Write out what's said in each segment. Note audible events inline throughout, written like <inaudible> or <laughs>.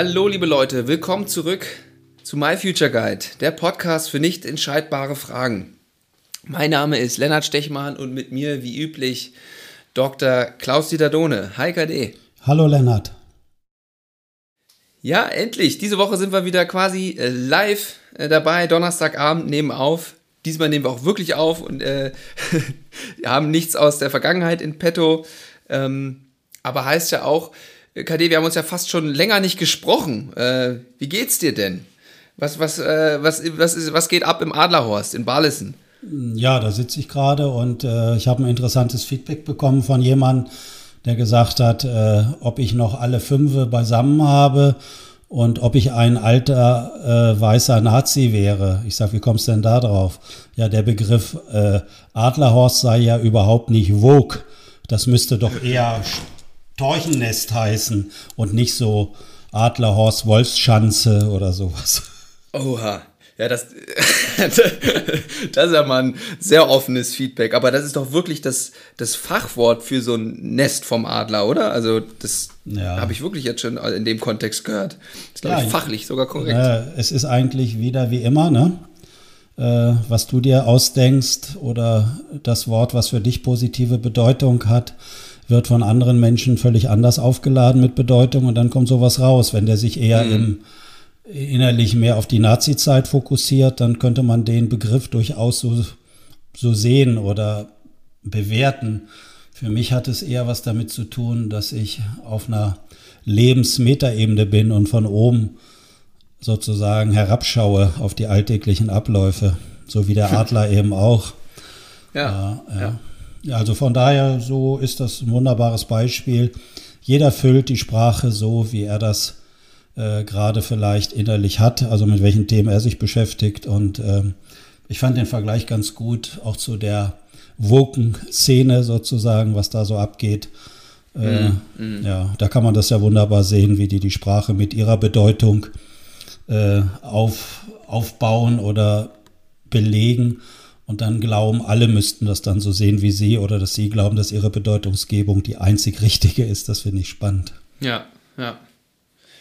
Hallo liebe Leute, willkommen zurück zu My Future Guide, der Podcast für nicht entscheidbare Fragen. Mein Name ist Lennart Stechmann und mit mir wie üblich Dr. Klaus-Dieter Dohne. Hi KD. Hallo Lennart. Ja, endlich. Diese Woche sind wir wieder quasi äh, live äh, dabei. Donnerstagabend nehmen auf. Diesmal nehmen wir auch wirklich auf und äh, <laughs> wir haben nichts aus der Vergangenheit in petto. Ähm, aber heißt ja auch, KD, wir haben uns ja fast schon länger nicht gesprochen. Äh, wie geht's dir denn? Was, was, äh, was, was, ist, was geht ab im Adlerhorst in Barlissen? Ja, da sitze ich gerade und äh, ich habe ein interessantes Feedback bekommen von jemandem, der gesagt hat, äh, ob ich noch alle Fünfe beisammen habe und ob ich ein alter äh, weißer Nazi wäre. Ich sage, wie kommst du denn da drauf? Ja, der Begriff äh, Adlerhorst sei ja überhaupt nicht Vogue. Das müsste doch eher Storchennest heißen und nicht so Adlerhorst Wolfschanze oder sowas. Oha. Ja, das, <laughs> das ist ja mal ein sehr offenes Feedback. Aber das ist doch wirklich das, das Fachwort für so ein Nest vom Adler, oder? Also, das ja. habe ich wirklich jetzt schon in dem Kontext gehört. Das ist, glaube ja, ich, fachlich sogar korrekt. Äh, es ist eigentlich wieder wie immer, ne? Äh, was du dir ausdenkst oder das Wort, was für dich positive Bedeutung hat, wird von anderen Menschen völlig anders aufgeladen mit Bedeutung und dann kommt sowas raus. Wenn der sich eher mhm. im innerlich mehr auf die Nazi-Zeit fokussiert, dann könnte man den Begriff durchaus so, so sehen oder bewerten. Für mich hat es eher was damit zu tun, dass ich auf einer Lebensmetaebene bin und von oben sozusagen herabschaue auf die alltäglichen Abläufe, so wie der <laughs> Adler eben auch. Ja, ja, ja. ja. Also von daher, so ist das ein wunderbares Beispiel. Jeder füllt die Sprache so, wie er das äh, gerade vielleicht innerlich hat, also mit welchen Themen er sich beschäftigt. Und ähm, ich fand den Vergleich ganz gut, auch zu der Woken-Szene sozusagen, was da so abgeht. Äh, mm, Ja, da kann man das ja wunderbar sehen, wie die die Sprache mit ihrer Bedeutung äh, auf, aufbauen oder belegen und dann glauben, alle müssten das dann so sehen wie sie oder dass sie glauben, dass ihre Bedeutungsgebung die einzig richtige ist. Das finde ich spannend. Ja, ja.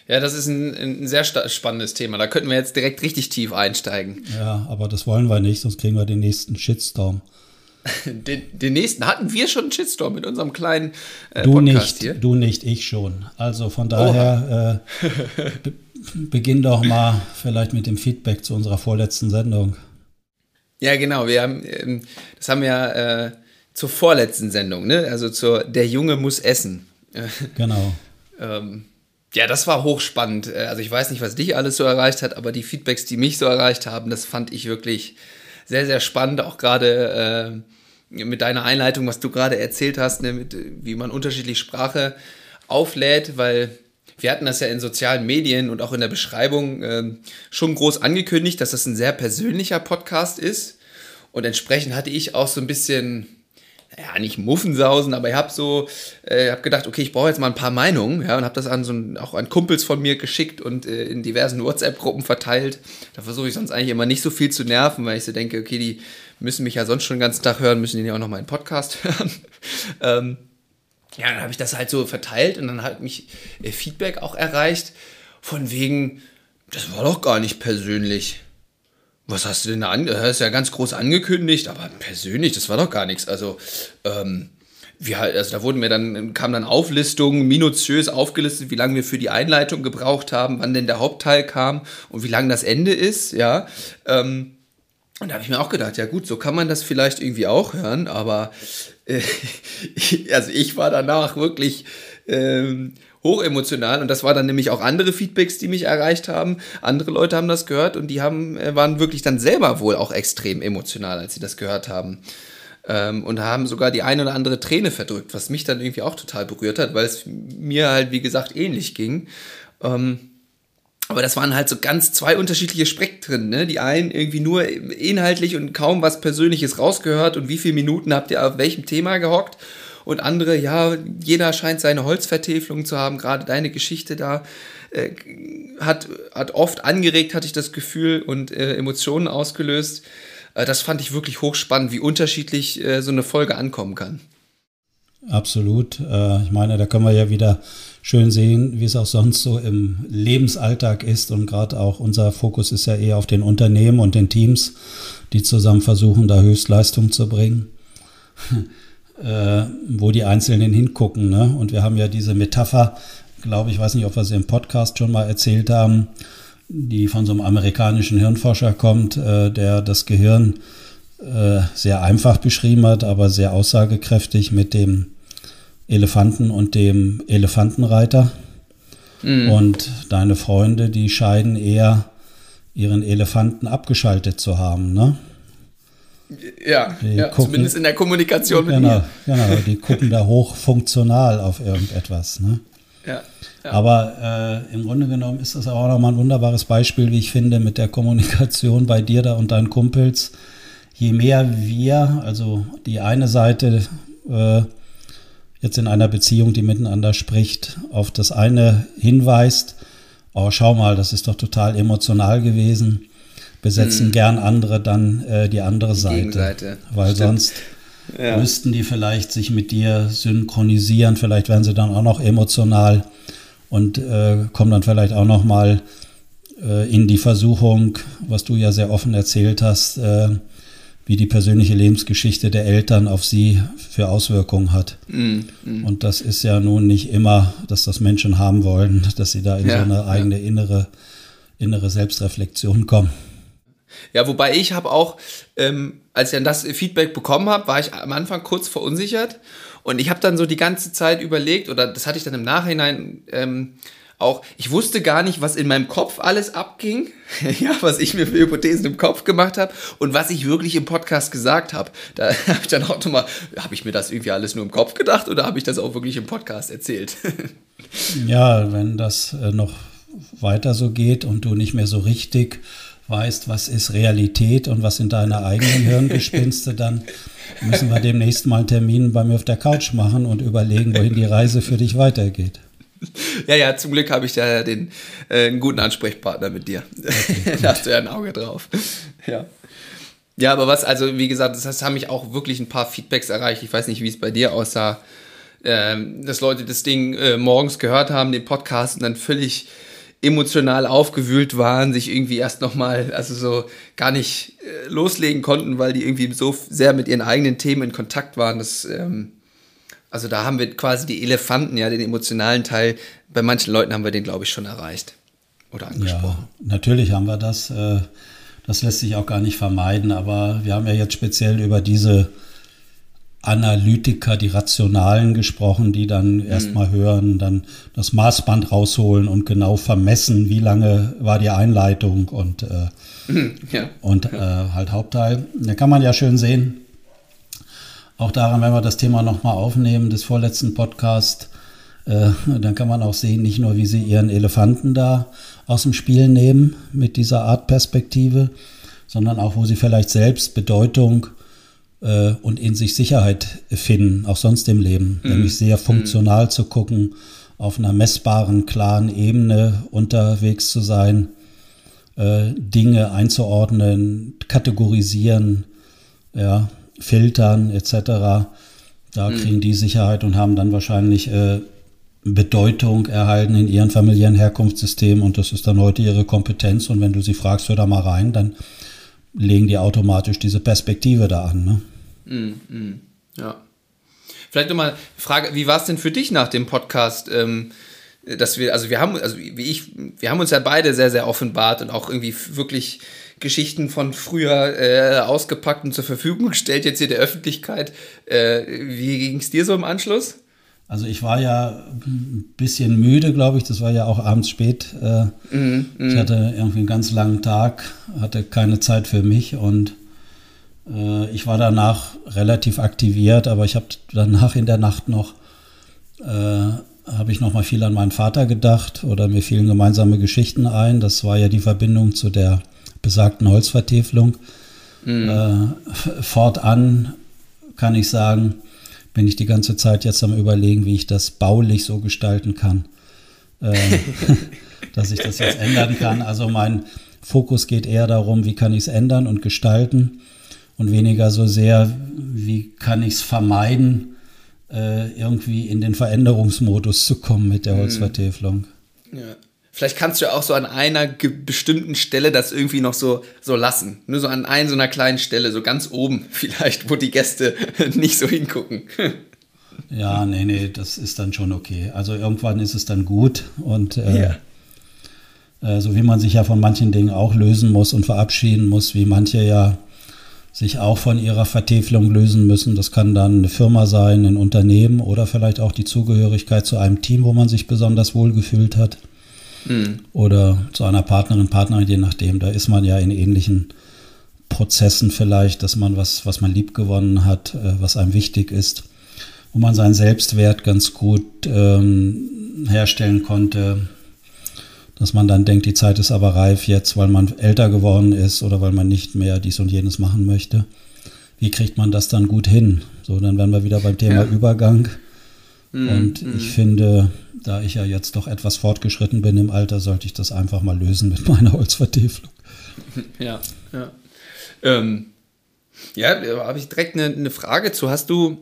Ja, das ist ein, ein sehr spannendes Thema. Da könnten wir jetzt direkt richtig tief einsteigen. Ja, aber das wollen wir nicht, sonst kriegen wir den nächsten Shitstorm. <laughs> Den, den, nächsten hatten wir schon einen Shitstorm mit unserem kleinen äh, du Podcast nicht, hier. Du nicht, ich schon. Also von daher äh, be beginn doch mal vielleicht mit dem Feedback zu unserer vorletzten Sendung. Ja, genau. Wir haben, ähm, das haben wir ja äh, zur vorletzten Sendung, ne? Also zur Der Junge muss essen. <laughs> Genau. ähm, ja, das war hochspannend. Äh, also ich weiß nicht, was dich alles so erreicht hat, aber die Feedbacks, die mich so erreicht haben, das fand ich wirklich sehr, sehr spannend. Auch gerade äh, mit deiner Einleitung, was du gerade erzählt hast, ne, mit, wie man unterschiedlich Sprache auflädt, weil wir hatten das ja in sozialen Medien und auch in der Beschreibung äh, schon groß angekündigt, dass das ein sehr persönlicher Podcast ist. Und entsprechend hatte ich auch so ein bisschen ja, nicht Muffensausen, aber ich habe so, äh, habe gedacht, okay, ich brauche jetzt mal ein paar Meinungen, ja, und habe das an so ein, auch an Kumpels von mir geschickt und äh, in diversen WhatsApp-Gruppen verteilt. Da versuche ich sonst eigentlich immer nicht so viel zu nerven, weil ich so denke, okay, die müssen mich ja sonst schon den ganzen Tag hören, müssen die ja auch noch mal einen Podcast <laughs> hören. ähm, ja, dann habe ich das halt so verteilt und dann hat mich äh, Feedback auch erreicht, von wegen, das war doch gar nicht persönlich was hast du denn da an? Das ist ja ganz groß angekündigt, aber persönlich, das war doch gar nichts. Also, ähm, wir, also da wurden mir dann, kam dann Auflistungen, minutiös aufgelistet, wie lange wir für die Einleitung gebraucht haben, wann denn der Hauptteil kam und wie lang das Ende ist, ja. Ähm, und da habe ich mir auch gedacht, ja gut, so kann man das vielleicht irgendwie auch hören, aber äh, <laughs> also ich war danach wirklich ähm, hochemotional und das war dann nämlich auch andere Feedbacks, die mich erreicht haben. Andere Leute haben das gehört und die haben, äh, waren wirklich dann selber wohl auch extrem emotional, als sie das gehört haben. Ähm, und haben sogar die eine oder andere Träne verdrückt, was mich dann irgendwie auch total berührt hat, weil es mir halt, wie gesagt, ähnlich ging. Ähm, aber das waren halt so ganz zwei unterschiedliche Spektren, ne? Die einen irgendwie nur inhaltlich und kaum was Persönliches rausgehört und wie viele Minuten habt ihr auf welchem Thema gehockt und andere, ja, jeder scheint seine Holzvertäfelung zu haben, gerade deine Geschichte da äh, hat, hat oft angeregt, hatte ich das Gefühl, und äh, Emotionen ausgelöst. Äh, das fand ich wirklich hochspannend, wie unterschiedlich äh, so eine Folge ankommen kann. Absolut. Äh, ich meine, da können wir ja wieder schön sehen, wie es auch sonst so im Lebensalltag ist. Und gerade auch unser Fokus ist ja eher auf den Unternehmen und den Teams, die zusammen versuchen, da Höchstleistung zu bringen. <laughs> äh, wo die Einzelnen hingucken. Ne? Und wir haben ja diese Metapher, glaube ich, weiß nicht, ob wir sie im Podcast schon mal erzählt haben, die von so einem amerikanischen Hirnforscher kommt, äh, der das Gehirn äh, sehr einfach beschrieben hat, aber sehr aussagekräftig mit dem Elefanten und dem Elefantenreiter. Mhm. Und deine Freunde, die scheinen eher ihren Elefanten abgeschaltet zu haben, ne? Ja, ja gucken, zumindest in der Kommunikation mit genau, mir. Genau, die <laughs> gucken da hochfunktional auf irgendetwas. Ne? Ja, ja. Aber äh, im Grunde genommen ist das auch nochmal ein wunderbares Beispiel, wie ich finde, mit der Kommunikation bei dir da und deinen Kumpels. Je mehr wir, also die eine Seite äh, jetzt in einer Beziehung, die miteinander spricht, auf das eine hinweist, oh, schau mal, das ist doch total emotional gewesen besetzen hm. gern andere dann äh, die andere die Seite. Weil Stimmt. sonst ja. müssten die vielleicht sich mit dir synchronisieren, vielleicht werden sie dann auch noch emotional und äh, kommen dann vielleicht auch noch mal äh, in die Versuchung, was du ja sehr offen erzählt hast, äh, wie die persönliche Lebensgeschichte der Eltern auf sie für Auswirkungen hat. Mm, mm. Und das ist ja nun nicht immer, dass das Menschen haben wollen, dass sie da in ja, so eine eigene ja. innere, innere Selbstreflexion kommen. Ja, wobei ich habe auch, ähm, als ich dann das Feedback bekommen habe, war ich am Anfang kurz verunsichert und ich habe dann so die ganze Zeit überlegt, oder das hatte ich dann im Nachhinein ähm, auch, ich wusste gar nicht, was in meinem Kopf alles abging, <laughs> ja, was ich mir für Hypothesen im Kopf gemacht habe und was ich wirklich im Podcast gesagt habe. Da <laughs> habe ich dann auch nochmal, habe ich mir das irgendwie alles nur im Kopf gedacht oder habe ich das auch wirklich im Podcast erzählt? <laughs> ja, wenn das äh, noch weiter so geht und du nicht mehr so richtig weißt, was ist Realität und was sind deine eigenen Hirngespinste, dann müssen wir demnächst mal einen Termin bei mir auf der Couch machen und überlegen, wohin die Reise für dich weitergeht. Ja, ja, zum Glück habe ich da den, äh, einen guten Ansprechpartner mit dir. <laughs> Da hast du ja ein Auge drauf. Ja. Ja, aber was, also wie gesagt, das heißt, haben mich auch wirklich ein paar Feedbacks erreicht. Ich weiß nicht, wie es bei dir aussah, ähm, dass Leute das Ding äh, morgens gehört haben, den Podcast und dann völlig emotional aufgewühlt waren, sich irgendwie erst nochmal, also so gar nicht äh, loslegen konnten, weil die irgendwie so sehr mit ihren eigenen Themen in Kontakt waren. Das, ähm, also da haben wir quasi die Elefanten, ja, den emotionalen Teil. Bei manchen Leuten haben wir den, glaube ich, schon erreicht oder angesprochen. Ja, natürlich haben wir das. Äh, das lässt sich auch gar nicht vermeiden, aber wir haben ja jetzt speziell über diese Analytiker, die Rationalen gesprochen, die dann mhm. erstmal hören, dann das Maßband rausholen und genau vermessen, wie lange war die Einleitung und, äh, mhm, ja. und äh, halt Hauptteil. Da kann man ja schön sehen, auch daran, wenn wir das Thema nochmal aufnehmen, des vorletzten Podcast, äh, dann kann man auch sehen, nicht nur, wie sie ihren Elefanten da aus dem Spiel nehmen mit dieser Art Perspektive, sondern auch, wo sie vielleicht selbst Bedeutung äh, und in sich Sicherheit finden, auch sonst im Leben. Mhm. Nämlich sehr funktional mhm. zu gucken, auf einer messbaren, klaren Ebene unterwegs zu sein, äh, Dinge einzuordnen, kategorisieren, ja, filtern etc. Da mhm. kriegen die Sicherheit und haben dann wahrscheinlich äh, Bedeutung erhalten in ihren familiären Herkunftssystemen und das ist dann heute ihre Kompetenz und wenn du sie fragst, hör da mal rein, dann legen die automatisch diese Perspektive da an. Ne? Mm, mm, ja. Vielleicht nochmal Frage, wie war es denn für dich nach dem Podcast? Ähm, dass wir, also wir haben, also wie ich, wir haben uns ja beide sehr, sehr offenbart und auch irgendwie wirklich Geschichten von früher äh, ausgepackt und zur Verfügung gestellt, jetzt hier der Öffentlichkeit. Äh, wie ging es dir so im Anschluss? Also ich war ja ein bisschen müde, glaube ich. Das war ja auch abends spät. Mm, mm. Ich hatte irgendwie einen ganz langen Tag, hatte keine Zeit für mich und äh, ich war danach relativ aktiviert, aber ich habe danach in der Nacht noch äh, habe ich noch mal viel an meinen Vater gedacht oder mir fielen gemeinsame Geschichten ein. Das war ja die Verbindung zu der besagten Holzvertäfelung. Mm. Äh, fortan kann ich sagen, bin ich die ganze Zeit jetzt am Überlegen, wie ich das baulich so gestalten kann, äh, <laughs> dass ich das jetzt ändern kann. Also mein Fokus geht eher darum, wie kann ich es ändern und gestalten und weniger so sehr, wie kann ich es vermeiden, äh, irgendwie in den Veränderungsmodus zu kommen mit der mhm. Holzvertäfelung. Ja. Vielleicht kannst du ja auch so an einer bestimmten Stelle das irgendwie noch so, so lassen. Nur so an einer so einer kleinen Stelle, so ganz oben <laughs> vielleicht, wo die Gäste <laughs> nicht so hingucken. <laughs> Ja, nee, nee, das ist dann schon okay. Also irgendwann ist es dann gut und äh, ja. äh, so wie man sich ja von manchen Dingen auch lösen muss und verabschieden muss, wie manche ja sich auch von ihrer Vertäfelung lösen müssen. Das kann dann eine Firma sein, ein Unternehmen oder vielleicht auch die Zugehörigkeit zu einem Team, wo man sich besonders wohl gefühlt hat. Mhm. Oder zu einer Partnerin, Partnerin, je nachdem. Da ist man ja in ähnlichen Prozessen vielleicht, dass man was, was man lieb gewonnen hat, äh, was einem wichtig ist, wo man seinen Selbstwert ganz gut ähm, herstellen konnte, dass man dann denkt, die Zeit ist aber reif jetzt, weil man älter geworden ist oder weil man nicht mehr dies und jenes machen möchte. Wie kriegt man das dann gut hin? So, dann wären wir wieder beim Thema ja. Übergang. Mhm. Und ich mhm. finde, da ich ja jetzt doch etwas fortgeschritten bin im Alter, sollte ich das einfach mal lösen mit <laughs> meiner Holzvertäfelung. <laughs> Ja, ja. Ähm, ja, da habe ich direkt eine, eine Frage zu. Hast du,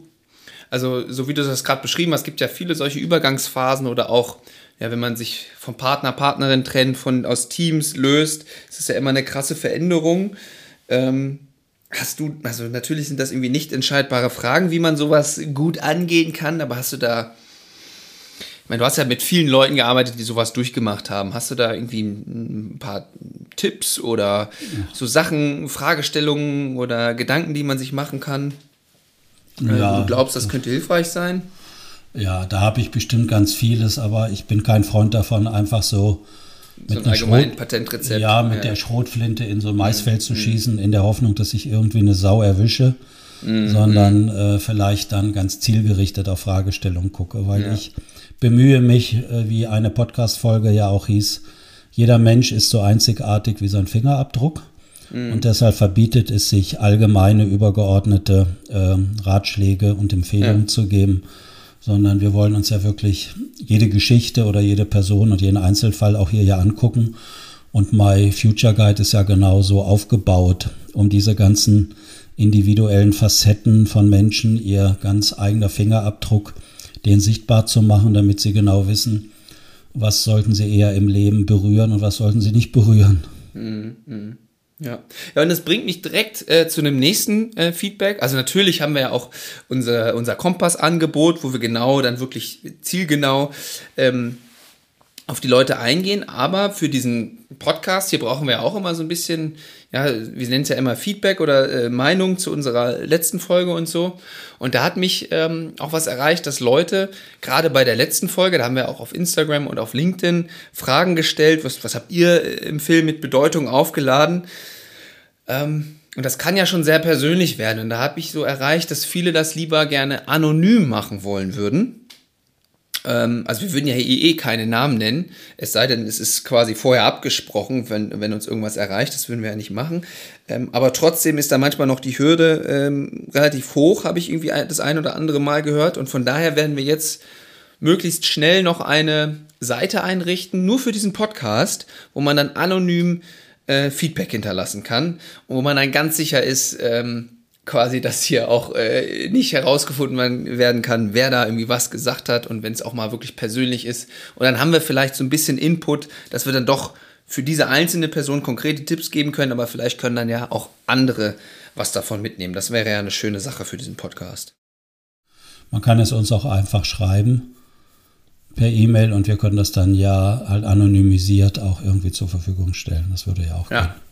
also so wie du das gerade beschrieben hast, gibt ja viele solche Übergangsphasen oder auch ja, wenn man sich vom Partner, Partnerin trennt, von, aus Teams löst, ist es ja immer eine krasse Veränderung. Ähm, hast du, also natürlich sind das irgendwie nicht entscheidbare Fragen, wie man sowas gut angehen kann, aber hast du da, ich meine, du hast ja mit vielen Leuten gearbeitet, die sowas durchgemacht haben. Hast du da irgendwie ein paar Tipps oder so Sachen, Fragestellungen oder Gedanken, die man sich machen kann? Ja. Du glaubst, das könnte hilfreich sein? Ja, da habe ich bestimmt ganz vieles, aber ich bin kein Freund davon, einfach so so ein Schrot, Patentrezept. Ja, mit ja. der Schrotflinte in so ein Maisfeld mhm. zu schießen, in der Hoffnung, dass ich irgendwie eine Sau erwische, mhm. sondern äh, vielleicht dann ganz zielgerichtet auf Fragestellungen gucke, weil ja. ich bemühe mich, äh, wie eine Podcast-Folge ja auch hieß, jeder Mensch ist so einzigartig wie sein Fingerabdruck. Mhm. Und deshalb verbietet es sich, allgemeine, übergeordnete äh, Ratschläge und Empfehlungen ja. zu geben, sondern wir wollen uns ja wirklich jede Geschichte oder jede Person und jeden Einzelfall auch hier ja angucken. Und My Future Guide ist ja genauso aufgebaut, um diese ganzen individuellen Facetten von Menschen, ihr ganz eigener Fingerabdruck, den sichtbar zu machen, damit sie genau wissen, was sollten sie eher im Leben berühren und was sollten sie nicht berühren. Mhm. Ja. ja, und das bringt mich direkt äh, zu einem nächsten äh, Feedback. Also natürlich haben wir ja auch unser, unser Kompass-Angebot, wo wir genau dann wirklich zielgenau ähm, auf die Leute eingehen. Aber für diesen Podcast hier brauchen wir auch immer so ein bisschen, ja, wir nennen es ja immer Feedback oder äh, Meinung zu unserer letzten Folge und so. Und da hat mich ähm, auch was erreicht, dass Leute, gerade bei der letzten Folge, da haben wir auch auf Instagram und auf LinkedIn Fragen gestellt, was, was habt ihr äh, im Film mit Bedeutung aufgeladen? Ähm, und das kann ja schon sehr persönlich werden. Und da habe ich so erreicht, dass viele das lieber gerne anonym machen wollen würden. Ähm, also wir würden ja eh keine Namen nennen, es sei denn, es ist quasi vorher abgesprochen, wenn, wenn uns irgendwas erreicht, das würden wir ja nicht machen. Ähm, aber trotzdem ist da manchmal noch die Hürde ähm, relativ hoch, habe ich irgendwie das ein oder andere Mal gehört. Und von daher werden wir jetzt möglichst schnell noch eine Seite einrichten, nur für diesen Podcast, wo man dann anonym äh, Feedback hinterlassen kann und wo man dann ganz sicher ist, ähm, quasi, dass hier auch äh, nicht herausgefunden werden kann, wer da irgendwie was gesagt hat und wenn es auch mal wirklich persönlich ist. Und dann haben wir vielleicht so ein bisschen Input, dass wir dann doch für diese einzelne Person konkrete Tipps geben können, aber vielleicht können dann ja auch andere was davon mitnehmen. Das wäre ja eine schöne Sache für diesen Podcast. Man kann es uns auch einfach schreiben per E-Mail und wir können das dann ja halt anonymisiert auch irgendwie zur Verfügung stellen. Das würde ja auch ja. gehen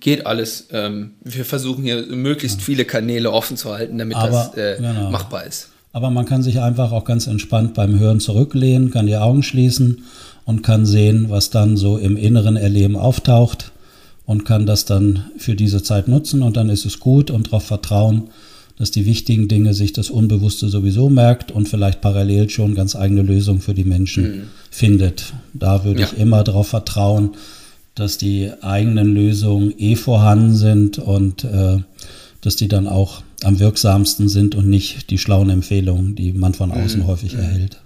geht alles. Ähm, wir versuchen hier möglichst viele Kanäle offen zu halten, damit Aber, das äh, genau. machbar ist. Aber man kann sich einfach auch ganz entspannt beim Hören zurücklehnen, kann die Augen schließen und kann sehen, was dann so im inneren Erleben auftaucht und kann das dann für diese Zeit nutzen und dann ist es gut und darauf vertrauen, dass die wichtigen Dinge sich das Unbewusste sowieso merkt und vielleicht parallel schon ganz eigene Lösungen für die Menschen mhm. findet. Da würde ja. ich immer darauf vertrauen, dass die eigenen Lösungen eh vorhanden sind und äh, dass die dann auch am wirksamsten sind und nicht die schlauen Empfehlungen, die man von außen mhm. häufig mhm. erhält.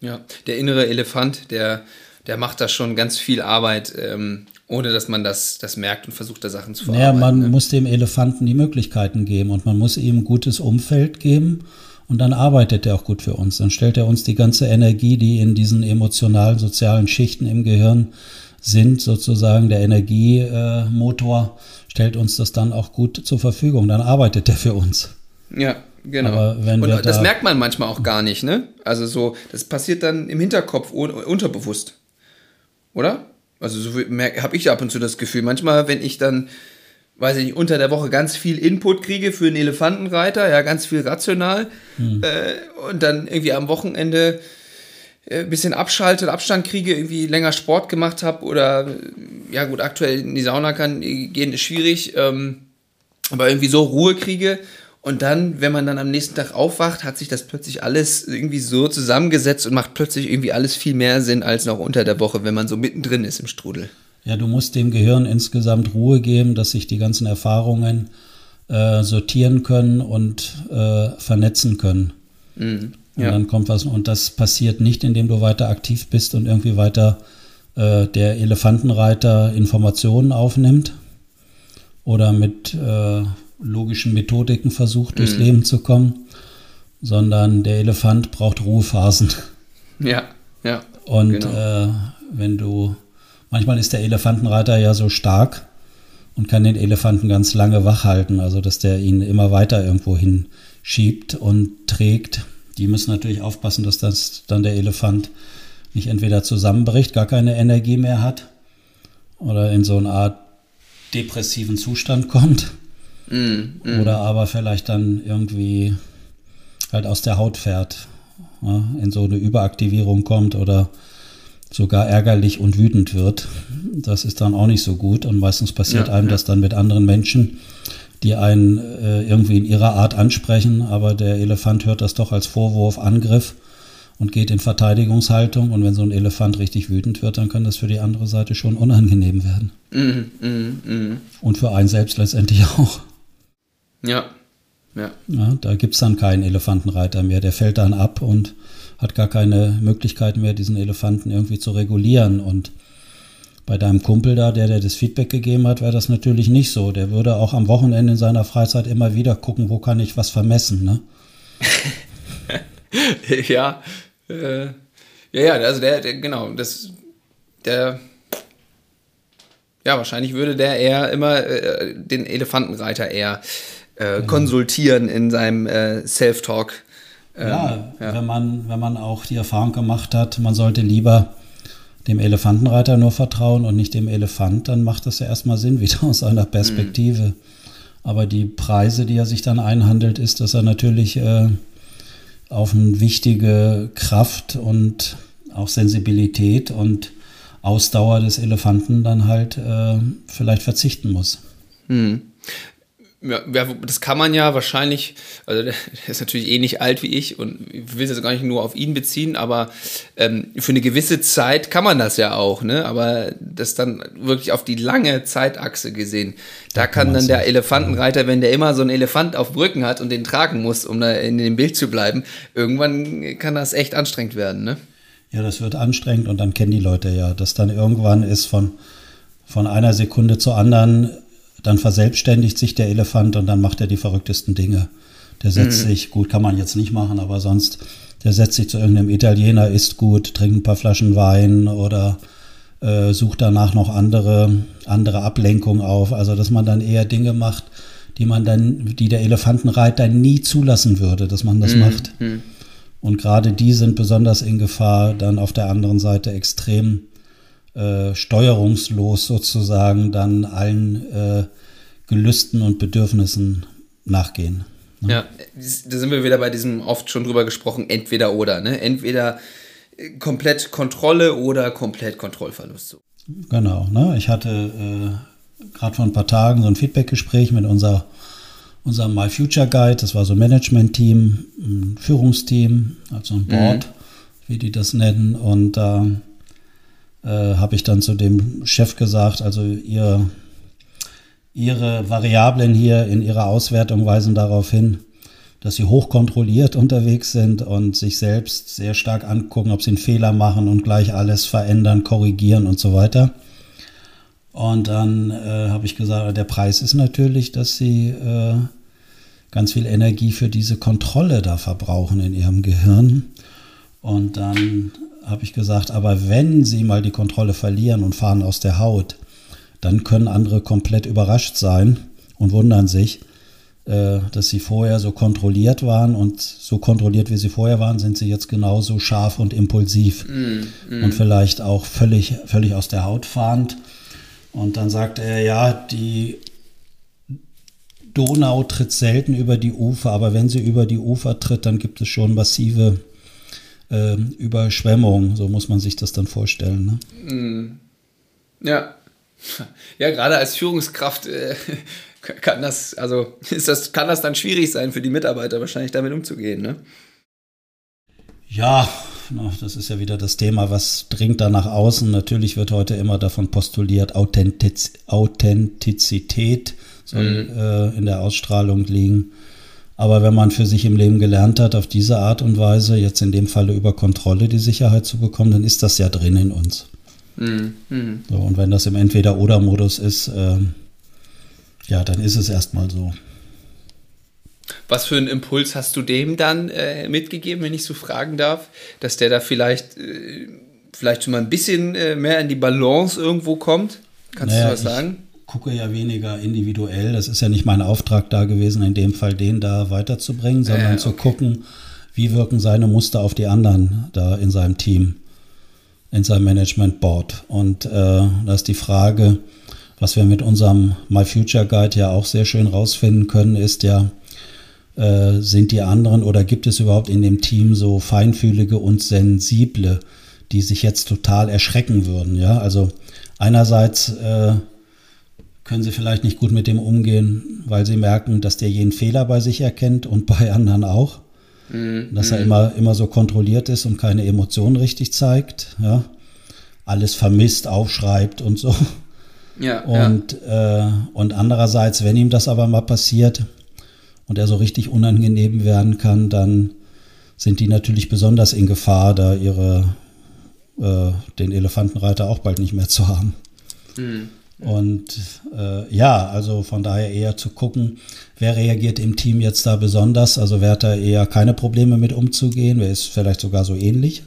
Ja, der innere Elefant, der, der macht da schon ganz viel Arbeit, ähm, ohne dass man das, das merkt und versucht, da Sachen zu verarbeiten. Naja, man ne? muss dem Elefanten die Möglichkeiten geben und man muss ihm ein gutes Umfeld geben Und dann arbeitet er auch gut für uns. Dann stellt er uns die ganze Energie, die in diesen emotionalen, sozialen Schichten im Gehirn sind, sozusagen der Energiemotor, stellt uns das dann auch gut zur Verfügung. Dann arbeitet er für uns. Ja, genau. Und das da merkt man manchmal auch gar nicht, ne? Also so, das passiert dann im Hinterkopf unterbewusst. Oder? Also so habe ich ab und zu das Gefühl. Manchmal, wenn ich dann weiß ich nicht, unter der Woche ganz viel Input kriege für einen Elefantenreiter, ja, ganz viel rational. Hm. Äh, und dann irgendwie am Wochenende bisschen abschalte, Abstand kriege, irgendwie länger Sport gemacht habe oder ja gut, aktuell in die Sauna kann gehen, ist schwierig, ähm, aber irgendwie so Ruhe kriege. Und dann, wenn man dann am nächsten Tag aufwacht, hat sich das plötzlich alles irgendwie so zusammengesetzt und macht plötzlich irgendwie alles viel mehr Sinn als noch unter der Woche, wenn man so mittendrin ist im Strudel. Ja, du musst dem Gehirn insgesamt Ruhe geben, dass sich die ganzen Erfahrungen äh, sortieren können und äh, vernetzen können. Mhm, ja. Und dann kommt was. Und das passiert nicht, indem du weiter aktiv bist und irgendwie weiter äh, der Elefantenreiter Informationen aufnimmt oder mit äh, logischen Methodiken versucht, durchs mhm. Leben zu kommen, sondern der Elefant braucht Ruhephasen. Ja, ja. Und genau. Äh, wenn du Manchmal ist der Elefantenreiter ja so stark und kann den Elefanten ganz lange wach halten, also dass der ihn immer weiter irgendwo hinschiebt und trägt. Die müssen natürlich aufpassen, dass das dann der Elefant nicht entweder zusammenbricht, gar keine Energie mehr hat oder in so eine Art depressiven Zustand kommt. Mm, mm. Oder aber vielleicht dann irgendwie halt aus der Haut fährt, ja, in so eine Überaktivierung kommt oder sogar ärgerlich und wütend wird. Das ist dann auch nicht so gut und meistens passiert ja, einem ja. das dann mit anderen Menschen, die einen äh, irgendwie in ihrer Art ansprechen, aber der Elefant hört das doch als Vorwurf, Angriff und geht in Verteidigungshaltung und wenn so ein Elefant richtig wütend wird, dann kann das für die andere Seite schon unangenehm werden. Mhm, mh, mh. Und für einen selbst letztendlich <laughs> auch. Ja. Ja. ja da gibt es dann keinen Elefantenreiter mehr, der fällt dann ab und hat gar keine Möglichkeit mehr, diesen Elefanten irgendwie zu regulieren. Und bei deinem Kumpel da, der dir das Feedback gegeben hat, wäre das natürlich nicht so. Der würde auch am Wochenende in seiner Freizeit immer wieder gucken, wo kann ich was vermessen, ne? <laughs> ja, äh, ja, ja, also der, der, genau, das, der, ja, wahrscheinlich würde der eher immer äh, den Elefantenreiter eher äh, genau. konsultieren in seinem äh, Self-Talk. Ähm, ja, ja, Wenn, man, wenn man auch die Erfahrung gemacht hat, man sollte lieber dem Elefantenreiter nur vertrauen und nicht dem Elefant, dann macht das ja erstmal Sinn wieder aus einer Perspektive. Mhm. Aber die Preise, die er sich dann einhandelt, ist, dass er natürlich äh, auf eine wichtige Kraft und auch Sensibilität und Ausdauer des Elefanten dann halt äh, vielleicht verzichten muss. Mhm ja, das kann man ja wahrscheinlich, also der ist natürlich eh nicht alt wie ich und ich will es jetzt gar nicht nur auf ihn beziehen, aber ähm, für eine gewisse Zeit kann man das ja auch, ne? Aber das dann wirklich auf die lange Zeitachse gesehen, da, da kann, kann dann der Elefantenreiter, wenn der immer so einen Elefant auf Brücken hat und den tragen muss, um da in dem Bild zu bleiben, irgendwann kann das echt anstrengend werden, ne? Ja, das wird anstrengend und dann kennen die Leute ja, dass dann irgendwann ist von, von einer Sekunde zur anderen dann verselbstständigt sich der Elefant und dann macht er die verrücktesten Dinge. Der setzt mhm. sich, gut, kann man jetzt nicht machen, aber sonst, der setzt sich zu irgendeinem Italiener, isst gut, trinkt ein paar Flaschen Wein oder äh, sucht danach noch andere, andere Ablenkung auf. Also, dass man dann eher Dinge macht, die man dann, die der Elefantenreiter nie zulassen würde, dass man das mhm. macht. Mhm. Und gerade die sind besonders in Gefahr, dann auf der anderen Seite extrem äh, steuerungslos sozusagen dann allen äh, Gelüsten und Bedürfnissen nachgehen. Ne? Ja, da sind wir wieder bei diesem oft schon drüber gesprochen, entweder oder, ne? Entweder äh, komplett Kontrolle oder komplett Kontrollverlust. Genau, ne? Ich hatte äh, gerade vor ein paar Tagen so ein Feedbackgespräch mit unser, unserem My Future Guide, das war so ein Management-Team, ein Führungsteam, also ein Board, mhm. wie die das nennen. Und da äh, habe ich dann zu dem Chef gesagt, also ihr, Ihre Variablen hier in Ihrer Auswertung weisen darauf hin, dass Sie hochkontrolliert <laughs> unterwegs sind und sich selbst sehr stark angucken, ob Sie einen Fehler machen und gleich alles verändern, korrigieren und so weiter. Und dann äh, habe ich gesagt, der Preis ist natürlich, dass Sie äh, ganz viel Energie für diese Kontrolle da verbrauchen in ihrem Gehirn. Und dann habe ich gesagt, aber wenn sie mal die Kontrolle verlieren und fahren aus der Haut, dann können andere komplett überrascht sein und wundern sich, äh, dass sie vorher so kontrolliert waren und so kontrolliert wie sie vorher waren, sind sie jetzt genauso scharf und impulsiv mm, mm. und vielleicht auch völlig, völlig aus der Haut fahrend. Und dann sagt er, ja, die Donau tritt selten über die Ufer, aber wenn sie über die Ufer tritt, dann gibt es schon massive äh, Überschwemmungen. So muss man sich das dann vorstellen. Ne? Mm. Ja. <laughs> Ja, gerade als Führungskraft äh, <laughs> kann das, also <laughs> ist das, kann das dann schwierig sein für die Mitarbeiter, wahrscheinlich damit umzugehen, ne? Ja, das ist ja wieder das Thema, was dringt da nach außen. Natürlich wird heute immer davon postuliert, Authentiz Authentizität soll mhm. äh, in der Ausstrahlung liegen. Aber wenn man für sich im Leben gelernt hat, auf diese Art und Weise, jetzt in dem Falle über Kontrolle die Sicherheit zu bekommen, dann ist das ja drin in uns. Mhm. mhm. So, und wenn das im Entweder-Oder-Modus ist, äh, ja, dann ist es erstmal so. Was für einen Impuls hast du dem dann äh, mitgegeben, wenn ich so fragen darf, dass der da vielleicht, äh, vielleicht schon mal ein bisschen äh, mehr in die Balance irgendwo kommt? Kannst naja, du was sagen? Gucke ja weniger individuell. Das ist ja nicht mein Auftrag da gewesen, in dem Fall den da weiterzubringen, sondern okay. zu gucken, wie wirken seine Muster auf die anderen da in seinem Team, in seinem Management Board. Und äh, da ist die Frage, was wir mit unserem My Future Guide ja auch sehr schön rausfinden können, ist ja, äh, sind die anderen oder gibt es überhaupt in dem Team so feinfühlige und sensible, die sich jetzt total erschrecken würden? Ja, also einerseits äh, können sie vielleicht nicht gut mit dem umgehen, weil sie merken, dass der jeden Fehler bei sich erkennt und bei anderen auch. Mhm. Dass er mhm. immer, immer so kontrolliert ist und keine Emotionen richtig zeigt. Ja. Alles vermisst, aufschreibt und so. Ja, und, ja. Äh, und andererseits, wenn ihm das aber mal passiert und er so richtig unangenehm werden kann, dann sind die natürlich besonders in Gefahr, da ihre äh, den Elefantenreiter auch bald nicht mehr zu haben. Mhm. Und äh, ja, also von daher eher zu gucken, wer reagiert im Team jetzt da besonders. Also wer hat da eher keine Probleme mit umzugehen, wer ist vielleicht sogar so ähnlich.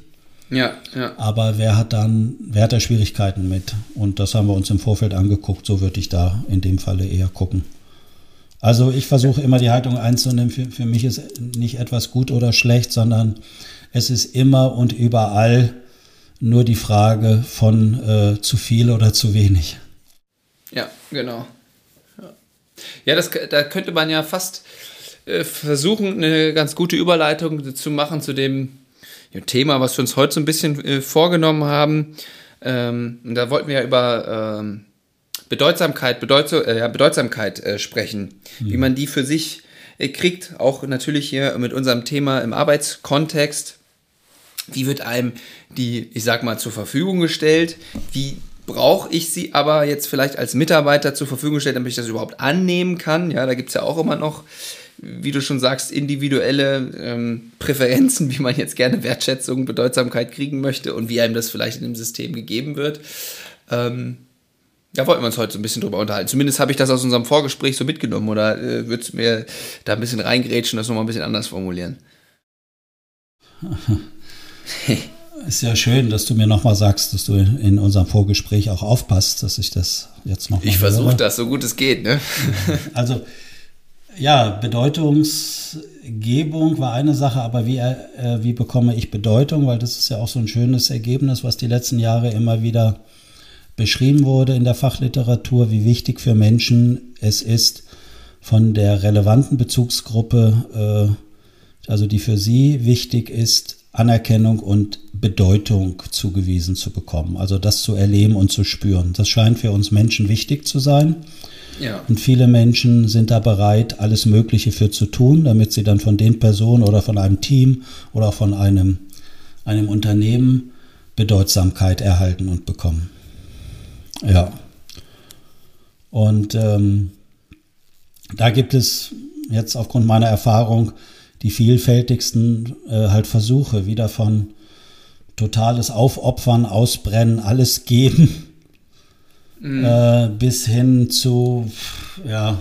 Ja, ja. Aber wer hat dann, wer hat da Schwierigkeiten mit? Und das haben wir uns im Vorfeld angeguckt. So würde ich da in dem Falle eher gucken. Also ich versuche immer die Haltung einzunehmen. Für, für mich ist nicht etwas gut oder schlecht, sondern es ist immer und überall nur die Frage von äh, zu viel oder zu wenig. Ja, genau. Ja, ja das, da könnte man ja fast äh, versuchen, eine ganz gute Überleitung zu machen zu dem Thema, was wir uns heute so ein bisschen äh, vorgenommen haben. Ähm, da wollten wir ja über ähm, Bedeutsamkeit, äh, Bedeutsamkeit sprechen, mhm. wie man die für sich kriegt, auch natürlich hier mit unserem Thema im Arbeitskontext. Wie wird einem die, ich sag mal, zur Verfügung gestellt? Wie brauche ich sie aber jetzt vielleicht als Mitarbeiter zur Verfügung gestellt, damit ich das überhaupt annehmen kann? Ja, da gibt es ja auch immer noch wie du schon sagst, individuelle ähm, Präferenzen, wie man jetzt gerne Wertschätzung, Bedeutsamkeit kriegen möchte und wie einem das vielleicht in dem System gegeben wird. Ähm, da wollten wir uns heute so ein bisschen drüber unterhalten. Zumindest habe ich das aus unserem Vorgespräch so mitgenommen oder äh, würdest du mir da ein bisschen reingrätschen das nochmal ein bisschen anders formulieren? <laughs> Ist ja schön, dass du mir nochmal sagst, dass du in unserem Vorgespräch auch aufpasst, dass ich das jetzt nochmal. Ich versuche das so gut es geht, ne? <laughs> Also ja, Bedeutungsgebung war eine Sache, aber wie, äh, wie bekomme ich Bedeutung? Weil das ist ja auch so ein schönes Ergebnis, was die letzten Jahre immer wieder beschrieben wurde in der Fachliteratur, wie wichtig für Menschen es ist, von der relevanten Bezugsgruppe, äh, also die für sie wichtig ist, Anerkennung und Bedeutung zugewiesen zu bekommen. Also das zu erleben und zu spüren. Das scheint für uns Menschen wichtig zu sein. Ja. Und viele Menschen sind da bereit, alles Mögliche für zu tun, damit sie dann von den Personen oder von einem Team oder von einem, einem Unternehmen Bedeutsamkeit erhalten und bekommen. Ja. Und ähm, da gibt es jetzt aufgrund meiner Erfahrung die vielfältigsten äh, halt Versuche, wieder von totales Aufopfern, Ausbrennen, alles geben mhm. äh, bis hin zu ja,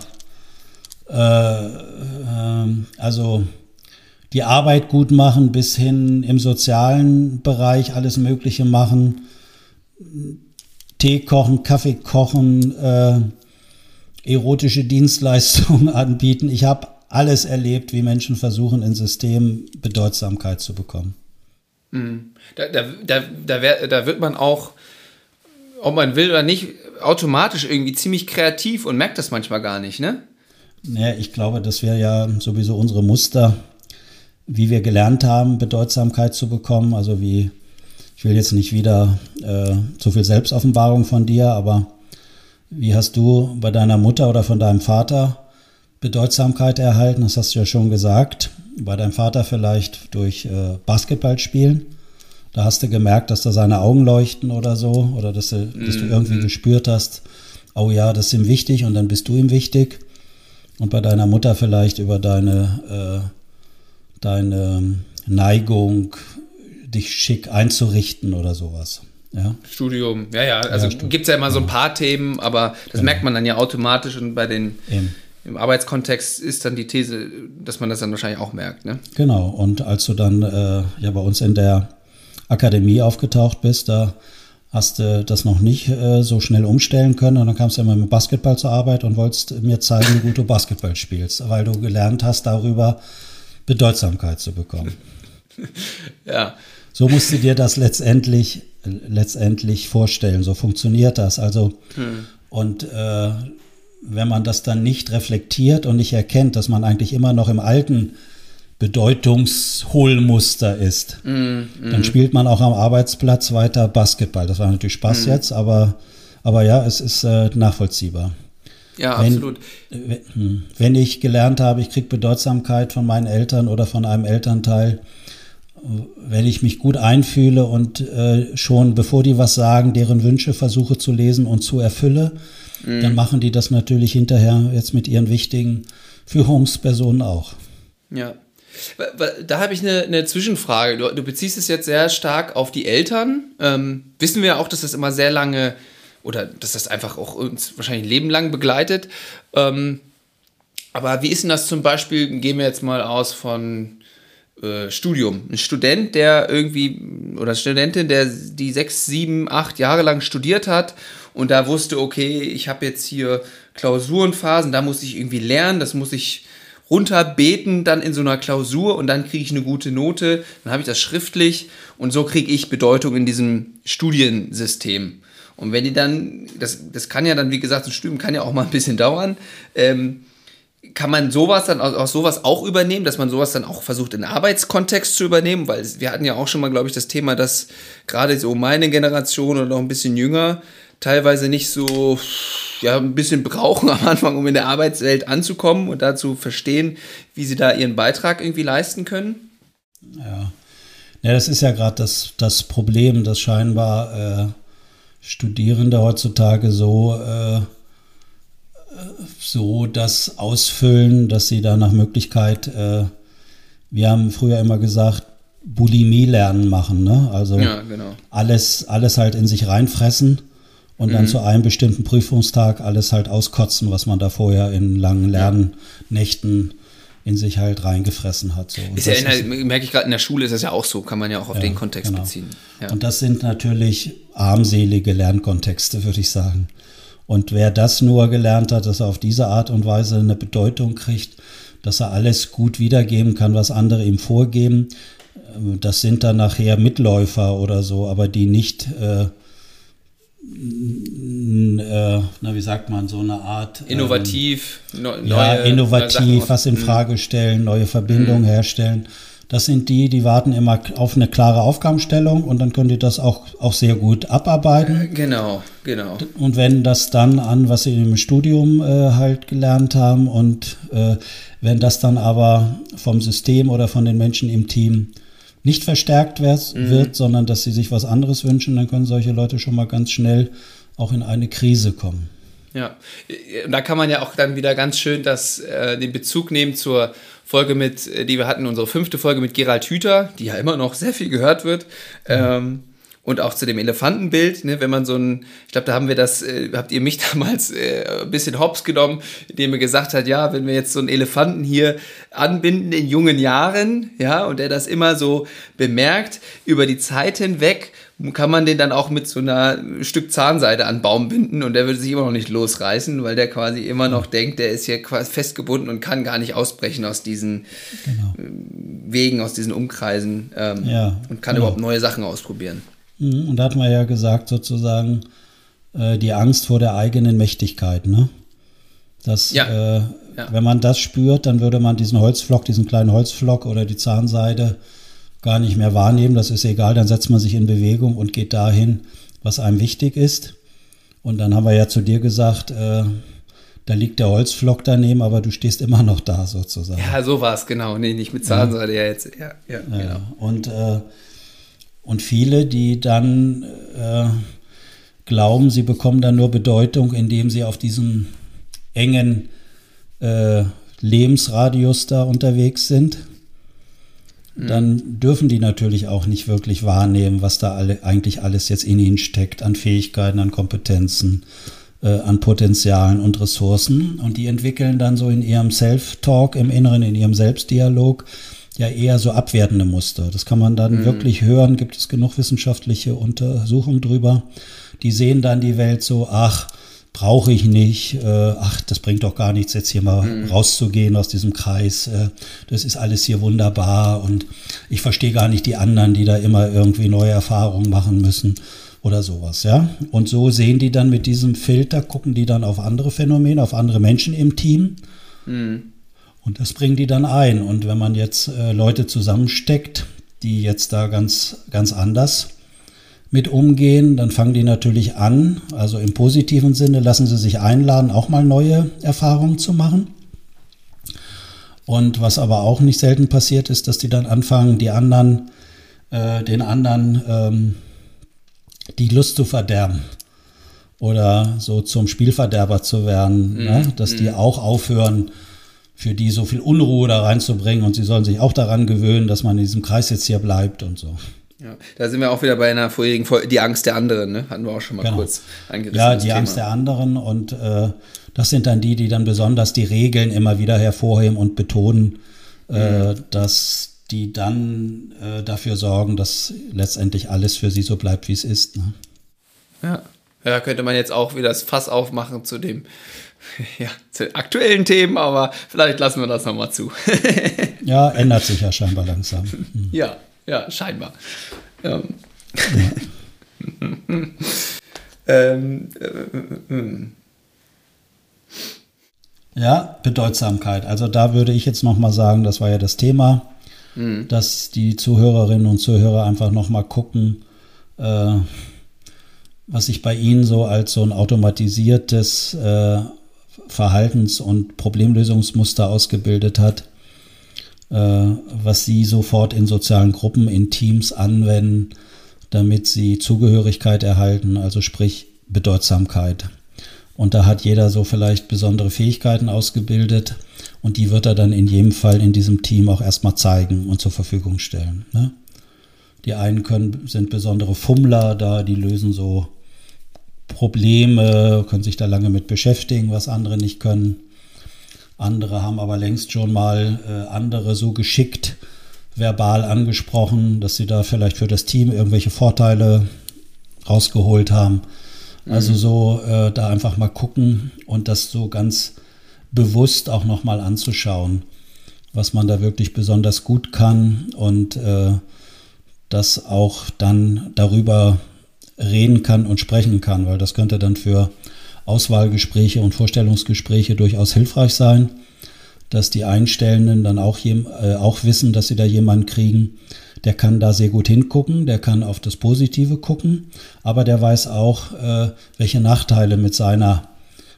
äh, äh, also die Arbeit gut machen, bis hin im sozialen Bereich alles Mögliche machen. Tee kochen, Kaffee kochen, äh, erotische Dienstleistungen <laughs> anbieten. Ich habe alles erlebt, wie Menschen versuchen, in Systemen Bedeutsamkeit zu bekommen. Mhm. Da, da, da, da, wär, da wird man auch, ob man will oder nicht, automatisch irgendwie ziemlich kreativ und merkt das manchmal gar nicht, ne? Naja, ich glaube, das wäre ja sowieso unsere Muster, wie wir gelernt haben, Bedeutsamkeit zu bekommen. Also wie, ich will jetzt nicht wieder äh, zu viel Selbstoffenbarung von dir, aber wie hast du bei deiner Mutter oder von deinem Vater Bedeutsamkeit erhalten? Das hast du ja schon gesagt. Bei deinem Vater vielleicht durch äh, Basketballspielen. Da hast du gemerkt, dass da seine Augen leuchten oder so, oder dass du, dass du irgendwie mhm. gespürt hast, oh ja, das ist ihm wichtig und dann bist du ihm wichtig. Und bei deiner Mutter vielleicht über deine äh, deine Neigung, dich schick einzurichten oder sowas. Ja? Studium, ja, ja. Also ja, gibt es ja immer so ein paar Themen, aber das genau. merkt man dann ja automatisch und bei den Eben. Im Arbeitskontext ist dann die These, dass man das dann wahrscheinlich auch merkt. Ne? Genau, und als du dann äh, ja bei uns in der Akademie aufgetaucht bist, da hast du das noch nicht äh, so schnell umstellen können und dann kamst du immer mit Basketball zur Arbeit und wolltest mir zeigen, wie gut du Basketball spielst, weil du gelernt hast darüber, Bedeutsamkeit zu bekommen. <laughs> ja. So musst du dir das letztendlich, letztendlich vorstellen. So funktioniert das. Also, hm. und äh, wenn man das dann nicht reflektiert und nicht erkennt, dass man eigentlich immer noch im alten Bedeutungshohlmuster ist, mm, mm. dann spielt man auch am Arbeitsplatz weiter Basketball. Das war natürlich Spaß mm. jetzt, aber, aber ja, es ist äh, nachvollziehbar. Ja, wenn, absolut. Hm, wenn ich gelernt habe, ich kriege Bedeutsamkeit von meinen Eltern oder von einem Elternteil, wenn ich mich gut einfühle und äh, schon bevor die was sagen, deren Wünsche versuche zu lesen und zu erfülle, mhm. dann machen die das natürlich hinterher jetzt mit ihren wichtigen Führungspersonen auch. Ja. Da habe ich eine, eine Zwischenfrage. Du, du, beziehst es jetzt sehr stark auf die Eltern. Ähm, wissen wir auch, dass das immer sehr lange oder dass das einfach auch uns wahrscheinlich ein Leben lang begleitet. Ähm, aber wie ist denn das zum Beispiel, gehen wir jetzt mal aus von äh, Studium. Ein Student, der irgendwie, oder Studentin, der die sechs, sieben, acht Jahre lang studiert hat und da wusste, okay, ich habe jetzt hier Klausurenphasen, da muss ich irgendwie lernen, das muss ich runterbeten dann in so einer Klausur und dann kriege ich eine gute Note, dann habe ich das schriftlich und so kriege ich Bedeutung in diesem Studiensystem. Und wenn die dann, das, das kann ja dann, wie gesagt, ein Studium kann ja auch mal ein bisschen dauern, ähm, kann man sowas dann auch sowas auch übernehmen, dass man sowas dann auch versucht in Arbeitskontext zu übernehmen, weil wir hatten ja auch schon mal, glaube ich, das Thema, dass gerade so meine Generation oder noch ein bisschen jünger teilweise nicht so, ja, ein bisschen brauchen <laughs> am Anfang, um in der Arbeitswelt anzukommen und dazu verstehen, wie sie da ihren Beitrag irgendwie leisten können. Ja, ja das ist ja gerade das, das Problem, dass scheinbar äh Studierende heutzutage so, äh, so das ausfüllen, dass sie da nach Möglichkeit, äh, wir haben früher immer gesagt, Bulimie lernen machen, ne? Also ja, genau. alles, alles halt in sich reinfressen und mhm. dann zu einem bestimmten Prüfungstag alles halt auskotzen, was man da vorher in langen Lernnächten in sich halt reingefressen hat. So. ist ja in der, merke ich gerade in der Schule ist es ja auch so, kann man ja auch auf ja, den Kontext genau. beziehen. Ja. Und das sind natürlich armselige Lernkontexte, würde ich sagen. Und wer das nur gelernt hat, dass er auf diese Art und Weise eine Bedeutung kriegt, dass er alles gut wiedergeben kann, was andere ihm vorgeben, äh, das sind dann nachher Mitläufer oder so, aber die nicht äh, na, wie sagt man, so eine Art. Ähm, innovativ, ähm, neue, ja, innovativ, was in mhm. Frage stellen, neue Verbindungen mhm. herstellen. Das sind die, die warten immer auf eine klare Aufgabenstellung und dann können die das auch, auch sehr gut abarbeiten. Äh, genau, genau. Und wenden das dann an, was sie im Studium äh, halt gelernt haben und äh, wenn das dann aber vom System oder von den Menschen im Team nicht verstärkt wird, mhm. wird, sondern dass sie sich was anderes wünschen, dann können solche Leute schon mal ganz schnell auch in eine Krise kommen. Ja, und da kann man ja auch dann wieder ganz schön das, äh, den Bezug nehmen zur Folge mit, äh, die wir hatten, unsere fünfte Folge mit Gerald Hüther, die ja immer noch sehr viel gehört wird. Mhm. Ähm, Und auch zu dem Elefantenbild, ne, wenn man so ein, ich glaube, da haben wir das, äh, habt ihr mich <laughs> damals äh, ein bisschen hops genommen, indem ihr gesagt hat, ja, wenn wir jetzt so einen Elefanten hier anbinden in jungen Jahren, ja, und der das immer so bemerkt, über die Zeit hinweg, kann man den dann auch mit so einer Stück Zahnseide an Baum binden und der würde sich immer noch nicht losreißen, weil der quasi immer noch denkt, der ist hier quasi festgebunden und kann gar nicht ausbrechen aus diesen genau. Äh, Wegen, aus diesen Umkreisen ähm, ja, und kann genau. überhaupt neue Sachen ausprobieren. Mhm, und da hat man ja gesagt, sozusagen, äh, die Angst vor der eigenen Mächtigkeit, ne? Dass, ja. Äh, ja. wenn man das spürt, dann würde man diesen Holzflock, diesen kleinen Holzflock oder die Zahnseide gar nicht mehr wahrnehmen. Das ist egal, dann setzt man sich in Bewegung und geht dahin, was einem wichtig ist. Und dann haben wir ja zu dir gesagt, äh, da liegt der Holzflock daneben, aber du stehst immer noch da sozusagen. Ja, so war es, genau. Nee, nicht mit Zahnseide, ja, ja jetzt. Ja, ja, ja genau. Und äh, und viele, die dann äh, glauben, sie bekommen dann nur Bedeutung, indem sie auf diesem engen äh, Lebensradius da unterwegs sind, mhm. dann dürfen die natürlich auch nicht wirklich wahrnehmen, was da alle, eigentlich alles jetzt in ihnen steckt, an Fähigkeiten, an Kompetenzen, äh, an Potenzialen und Ressourcen. Und die entwickeln dann so in ihrem Self-Talk im Inneren, in ihrem Selbstdialog, ja eher so abwertende Muster. Das kann man dann mhm. wirklich hören, gibt es genug wissenschaftliche Untersuchungen drüber. Die sehen dann die Welt so, ach, brauche ich nicht, äh, ach, das bringt doch gar nichts, jetzt hier mal mhm. rauszugehen aus diesem Kreis. Äh, das ist alles hier wunderbar und ich verstehe gar nicht die anderen, die da immer irgendwie neue Erfahrungen machen müssen oder sowas, ja. Und so sehen die dann mit diesem Filter, gucken die dann auf andere Phänomene, auf andere Menschen im Team. Mhm und das bringen die dann ein. Und wenn man jetzt äh, Leute zusammensteckt, die jetzt da ganz, ganz anders mit umgehen, dann fangen die natürlich an, also im positiven Sinne lassen sie sich einladen, auch mal neue Erfahrungen zu machen. Und was aber auch nicht selten passiert, ist, dass die dann anfangen, die anderen, äh, den anderen ähm, die Lust zu verderben oder so zum Spielverderber zu werden, mhm. ne? dass die mhm. auch aufhören, für die so viel Unruhe da reinzubringen und sie sollen sich auch daran gewöhnen, dass man in diesem Kreis jetzt hier bleibt und so. Ja, da sind wir auch wieder bei einer vorherigen Folge, die Angst der anderen, ne? hatten wir auch schon mal genau. kurz angerissen. Ja, die Angst der anderen und äh, das sind dann die, die dann besonders die Regeln immer wieder hervorheben und betonen, äh, mhm. dass die dann äh, dafür sorgen, dass letztendlich alles für sie so bleibt, wie es ist. Ne? Ja. Ja, könnte man jetzt auch wieder das Fass aufmachen zu dem <laughs> ja, zu aktuellen Themen, aber vielleicht lassen wir das nochmal zu. <laughs> ja, ändert sich ja scheinbar langsam. Hm. Ja, ja, scheinbar. Ähm. Ja. <laughs> ähm, äh, äh, ja, Bedeutsamkeit. Also da würde ich jetzt nochmal sagen, das war ja das Thema, mhm. dass die Zuhörerinnen und Zuhörer einfach nochmal gucken, äh, was sich bei Ihnen so als so ein automatisiertes äh, Verhaltens- und Problemlösungsmuster ausgebildet hat, äh, was sie sofort in sozialen Gruppen, in Teams anwenden, damit sie Zugehörigkeit erhalten, also sprich Bedeutsamkeit. Und da hat jeder so vielleicht besondere Fähigkeiten ausgebildet und die wird er dann in jedem Fall in diesem Team auch erstmal zeigen und zur Verfügung stellen. Ne? Die einen können, sind besondere Fummler da, die lösen so Probleme, können sich da lange mit beschäftigen, was andere nicht können. Andere haben aber längst schon mal äh, andere so geschickt verbal angesprochen, dass sie da vielleicht für das Team irgendwelche Vorteile rausgeholt haben. Also mhm. so äh, da einfach mal gucken und das so ganz bewusst auch nochmal anzuschauen, was man da wirklich besonders gut kann und äh, das auch dann darüber reden kann und sprechen kann, weil das könnte dann für Auswahlgespräche und Vorstellungsgespräche durchaus hilfreich sein, dass die Einstellenden dann auch, äh, auch wissen, dass sie da jemanden kriegen, der kann da sehr gut hingucken, der kann auf das Positive gucken, aber der weiß auch, äh, welche Nachteile mit seiner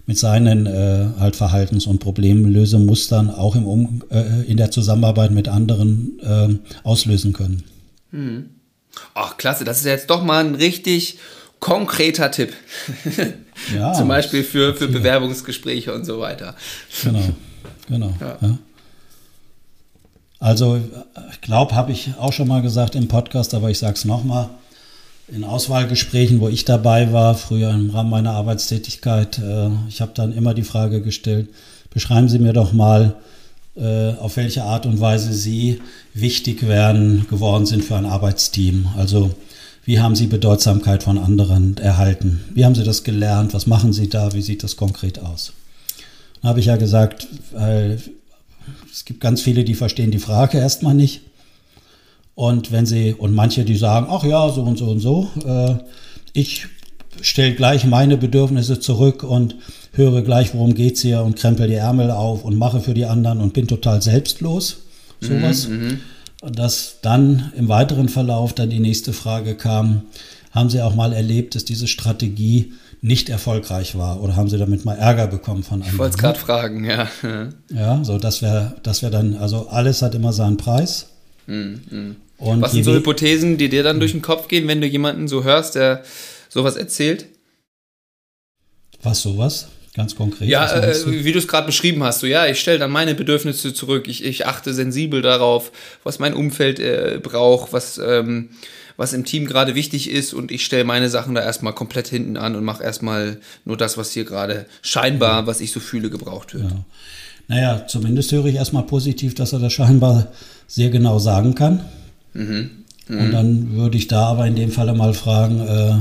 mit seinen äh, halt Verhaltens- und Problemlösemustern auch im um äh, in der Zusammenarbeit mit anderen äh, auslösen können. Mhm. Ach, klasse, das ist jetzt doch mal ein richtig konkreter Tipp. <laughs> Ja, Zum Beispiel für, für Bewerbungsgespräche und so weiter. Genau, genau. Ja. Ja. Also, ich glaube, habe ich auch schon mal gesagt im Podcast, aber ich sage es nochmal. in Auswahlgesprächen, wo ich dabei war, früher im Rahmen meiner Arbeitstätigkeit, äh, ich habe dann immer die Frage gestellt, beschreiben Sie mir doch mal, auf welche Art und Weise Sie wichtig werden, geworden sind für ein Arbeitsteam. Also wie haben Sie Bedeutsamkeit von anderen erhalten? Wie haben Sie das gelernt? Was machen Sie da? Wie sieht das konkret aus? Da habe ich ja gesagt, es gibt ganz viele, die verstehen die Frage erstmal nicht. Und wenn sie, und manche, die sagen, ach ja, so und so und so, äh, ich stelle gleich meine Bedürfnisse zurück und höre gleich, worum geht's hier und krempel die Ärmel auf und mache für die anderen und bin total selbstlos. Sowas. Mhm, mhm. dass dann im weiteren Verlauf dann die nächste Frage kam, haben Sie auch mal erlebt, dass diese Strategie nicht erfolgreich war oder haben Sie damit mal Ärger bekommen von anderen? Ich wollte es gerade fragen, ja. Ja, so das wäre das wäre dann, also alles hat immer seinen Preis. Mhm. mhm. Und Was sind so Hypothesen, die dir dann durch den Kopf gehen, wenn du jemanden so hörst, der sowas erzählt? Was sowas? Ganz konkret. Ja, äh, wie du es gerade beschrieben hast, so ja, ich stelle dann meine Bedürfnisse zurück, ich, ich achte sensibel darauf, was mein Umfeld äh, braucht, was, ähm, was im Team gerade wichtig ist und ich stelle meine Sachen da erstmal komplett hinten an und mache erstmal nur das, was hier gerade scheinbar, ja. was ich so fühle, gebraucht wird. Ja. Naja, zumindest höre ich erstmal positiv, dass er das scheinbar sehr genau sagen kann. Mhm. Mhm. Und dann würde ich da aber in dem Falle mal fragen, äh, äh,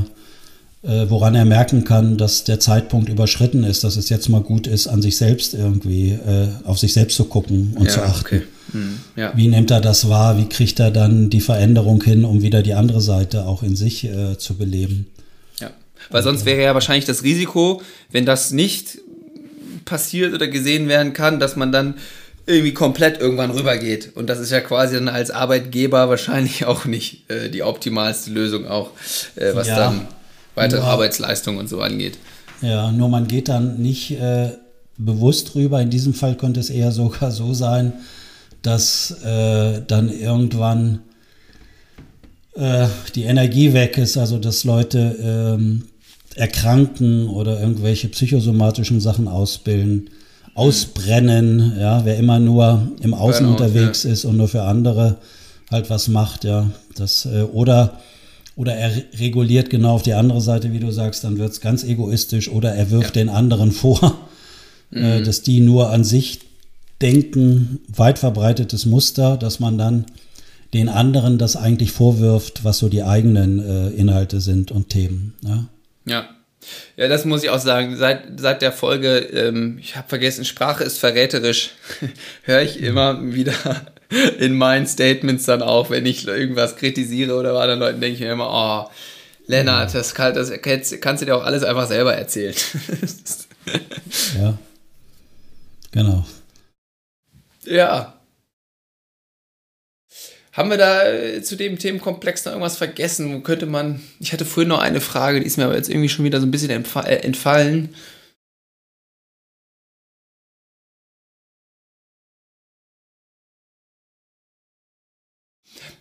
woran er merken kann, dass der Zeitpunkt überschritten ist, dass es jetzt mal gut ist, an sich selbst irgendwie, äh, auf sich selbst zu gucken und ja, zu achten. Okay. Mhm. Ja. Wie nimmt er das wahr? Wie kriegt er dann die Veränderung hin, um wieder die andere Seite auch in sich äh, zu beleben? Ja, weil sonst wäre ja wahrscheinlich das Risiko, wenn das nicht passiert oder gesehen werden kann, dass man dann irgendwie komplett irgendwann rübergeht. Und das ist ja quasi dann als Arbeitgeber wahrscheinlich <laughs> auch nicht äh, die optimalste Lösung, auch äh, was ja, dann weitere nur, Arbeitsleistung und so angeht. Ja, nur man geht dann nicht äh, bewusst rüber. In diesem Fall könnte es eher sogar so sein, dass äh, dann irgendwann äh, die Energie weg ist, also dass Leute ähm, erkranken oder irgendwelche psychosomatischen Sachen ausbilden ausbrennen, ja, wer immer nur im Außen Burnout, unterwegs ja. ist und nur für andere halt was macht, ja, das äh, oder oder er reguliert genau auf die andere Seite, wie du sagst, dann wird es ganz egoistisch oder er wirft ja. den anderen vor, <laughs> äh, mhm. äh, dass die nur an sich denken, weit verbreitetes Muster, dass man dann den anderen das eigentlich vorwirft, was so die eigenen äh, Inhalte sind und Themen. Ja. ja. Ja, das muss ich auch sagen. Seit, seit der Folge, ähm, ich habe vergessen, Sprache ist verräterisch, <laughs> höre ich immer wieder in meinen Statements dann auch, wenn ich irgendwas kritisiere oder bei anderen Leuten, denke ich mir immer, oh, Lennart, das, kann, das kannst du dir auch alles einfach selber erzählen. <laughs> ja, genau. Ja, haben wir da äh, zu dem Themenkomplex noch irgendwas vergessen? Wo könnte man. Ich hatte vorhin noch eine Frage, die ist mir aber jetzt irgendwie schon wieder so ein bisschen äh, entfallen.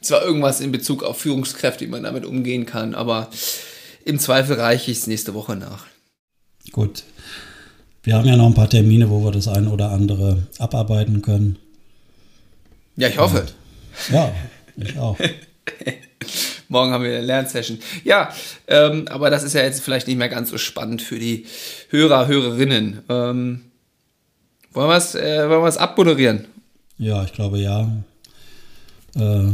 Es war irgendwas in Bezug auf Führungskräfte, wie man damit umgehen kann, aber im Zweifel reiche ich es nächste Woche nach. Gut. Wir haben ja noch ein paar Termine, wo wir das eine oder andere abarbeiten können. Ja, ich hoffe. Und ja, ich auch. <laughs> Morgen haben wir eine Lernsession. Ja, ähm, aber das ist ja jetzt vielleicht nicht mehr ganz so spannend für die Hörer, Hörerinnen. Ähm, wollen wir es äh, abmoderieren? Ja, ich glaube ja. Äh,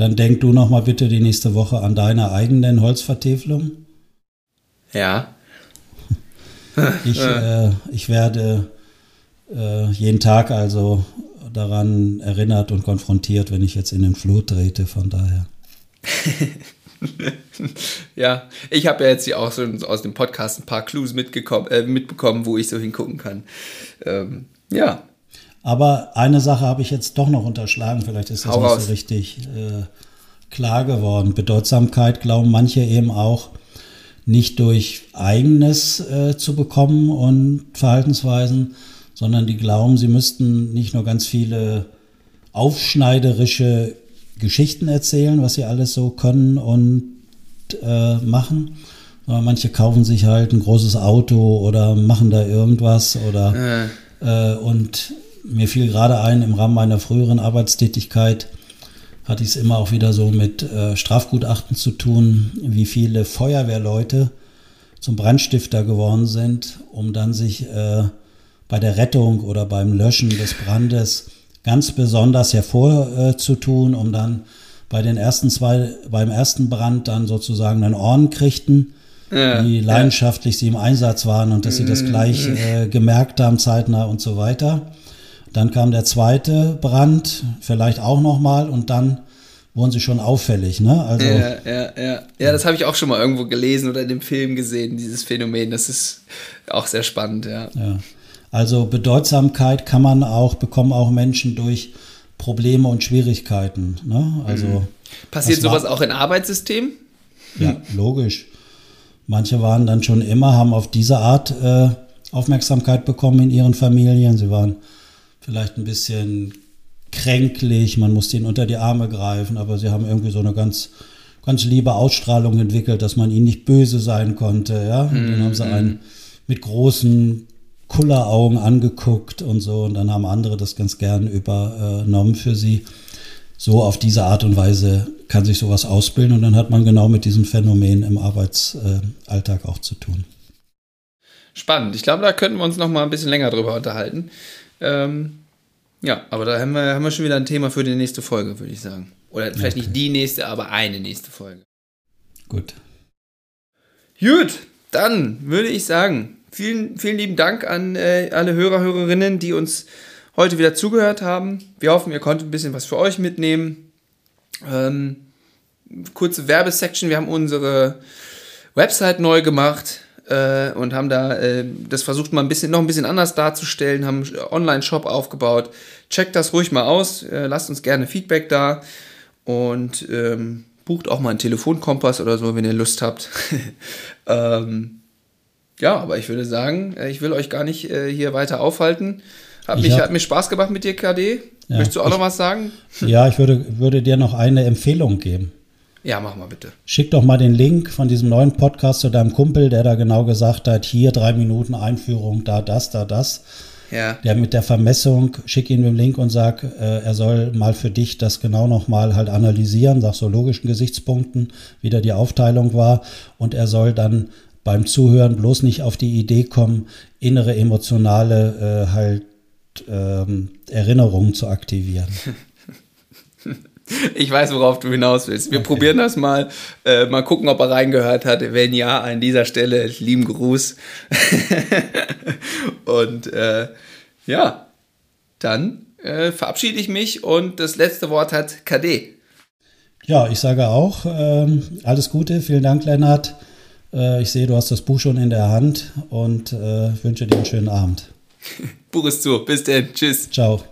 dann denk du noch mal bitte die nächste Woche an deine eigenen Holzvertäfelung. Ja. ich, <laughs> äh, ich werde äh, jeden Tag also daran erinnert und konfrontiert, wenn ich jetzt in den Flur trete, von daher. <laughs> ja, ich habe ja jetzt hier auch so aus dem Podcast ein paar Clues äh, mitbekommen, wo ich so hingucken kann. Ähm, ja. Aber eine Sache habe ich jetzt doch noch unterschlagen, vielleicht ist das Hau nicht raus. so richtig äh, klar geworden. Bedeutsamkeit glauben manche eben auch nicht durch eigenes äh, zu bekommen und Verhaltensweisen, sondern die glauben, sie müssten nicht nur ganz viele aufschneiderische Geschichten erzählen, was sie alles so können und äh, machen, sondern manche kaufen sich halt ein großes Auto oder machen da irgendwas oder äh. Äh, und mir fiel gerade ein, im Rahmen meiner früheren Arbeitstätigkeit hatte ich es immer auch wieder so mit äh, Strafgutachten zu tun, wie viele Feuerwehrleute zum Brandstifter geworden sind, um dann sich äh, bei der Rettung oder beim Löschen des Brandes ganz besonders hervorzutun, um dann bei den ersten zwei, beim ersten Brand dann sozusagen einen Orden kriegten, ja, wie leidenschaftlich ja. sie im Einsatz waren und dass sie das gleich mhm. äh, gemerkt haben, zeitnah und so weiter. Dann kam der zweite Brand, vielleicht auch nochmal und dann wurden sie schon auffällig, ne? Also, ja, ja, ja. Ja, das habe ich auch schon mal irgendwo gelesen oder in dem Film gesehen, dieses Phänomen. Das ist auch sehr spannend, ja. ja. Also Bedeutsamkeit kann man auch, bekommen auch Menschen durch Probleme und Schwierigkeiten. Ne? Also mhm. Passiert sowas auch in Arbeitssystemen? Ja, logisch. Manche waren dann schon immer, haben auf diese Art äh, Aufmerksamkeit bekommen in ihren Familien. Sie waren vielleicht ein bisschen kränklich, man musste ihnen unter die Arme greifen, aber sie haben irgendwie so eine ganz, ganz liebe Ausstrahlung entwickelt, dass man ihnen nicht böse sein konnte. Ja? Und dann haben sie mhm. einen mit großen Kulleraugen angeguckt und so. Und dann haben andere das ganz gern übernommen für sie. So auf diese Art und Weise kann sich sowas ausbilden und dann hat man genau mit diesem Phänomen im Arbeitsalltag auch zu tun. Spannend. Ich glaube, da könnten wir uns noch mal ein bisschen länger drüber unterhalten. Ähm, ja, aber da haben wir, haben wir schon wieder ein Thema für die nächste Folge, würde ich sagen. Oder vielleicht okay. nicht die nächste, aber eine nächste Folge. Gut. Gut, dann würde ich sagen, Vielen, vielen lieben Dank an äh, alle Hörer, Hörerinnen, die uns heute wieder zugehört haben. Wir hoffen, ihr konntet ein bisschen was für euch mitnehmen. Ähm, kurze Werbesection. Wir haben unsere Website neu gemacht äh, und haben da äh, das versucht mal ein bisschen noch ein bisschen anders darzustellen, haben einen Online-Shop aufgebaut. Checkt das ruhig mal aus, äh, lasst uns gerne Feedback da und ähm, bucht auch mal einen Telefonkompass oder so, wenn ihr Lust habt. <laughs> ähm, ja, aber ich würde sagen, äh, ich will euch gar nicht äh, hier weiter aufhalten. Hat, mich, hab, hat mir Spaß gemacht mit dir, KD. Ja, Möchtest du auch ich, noch was sagen? Ja, ich würde, würde dir noch eine Empfehlung geben. Ja, mach mal bitte. Schick doch mal den Link von diesem neuen Podcast zu deinem Kumpel, der da genau gesagt hat, hier drei Minuten Einführung, da das, da das. Ja. Der mit der Vermessung, schick ihm den Link und sag, äh, er soll mal für dich das genau nochmal halt analysieren, sag so logischen Gesichtspunkten, wie da die Aufteilung war. Und er soll dann beim Zuhören bloß nicht auf die Idee kommen, innere emotionale äh, halt ähm, Erinnerungen zu aktivieren. <laughs> Ich weiß, worauf du hinaus willst. Wir okay. probieren das mal. Äh, mal gucken, ob er reingehört hat. Wenn ja, an dieser Stelle lieben Gruß. <laughs> und äh, ja, dann äh, verabschiede ich mich und das letzte Wort hat KD. Ja, ich sage auch ähm, alles Gute. Vielen Dank, Lennart. Äh, ich sehe, du hast das Buch schon in der Hand und äh, wünsche dir einen schönen Abend. <laughs> Buch ist zu. Bis denn. Tschüss. Ciao.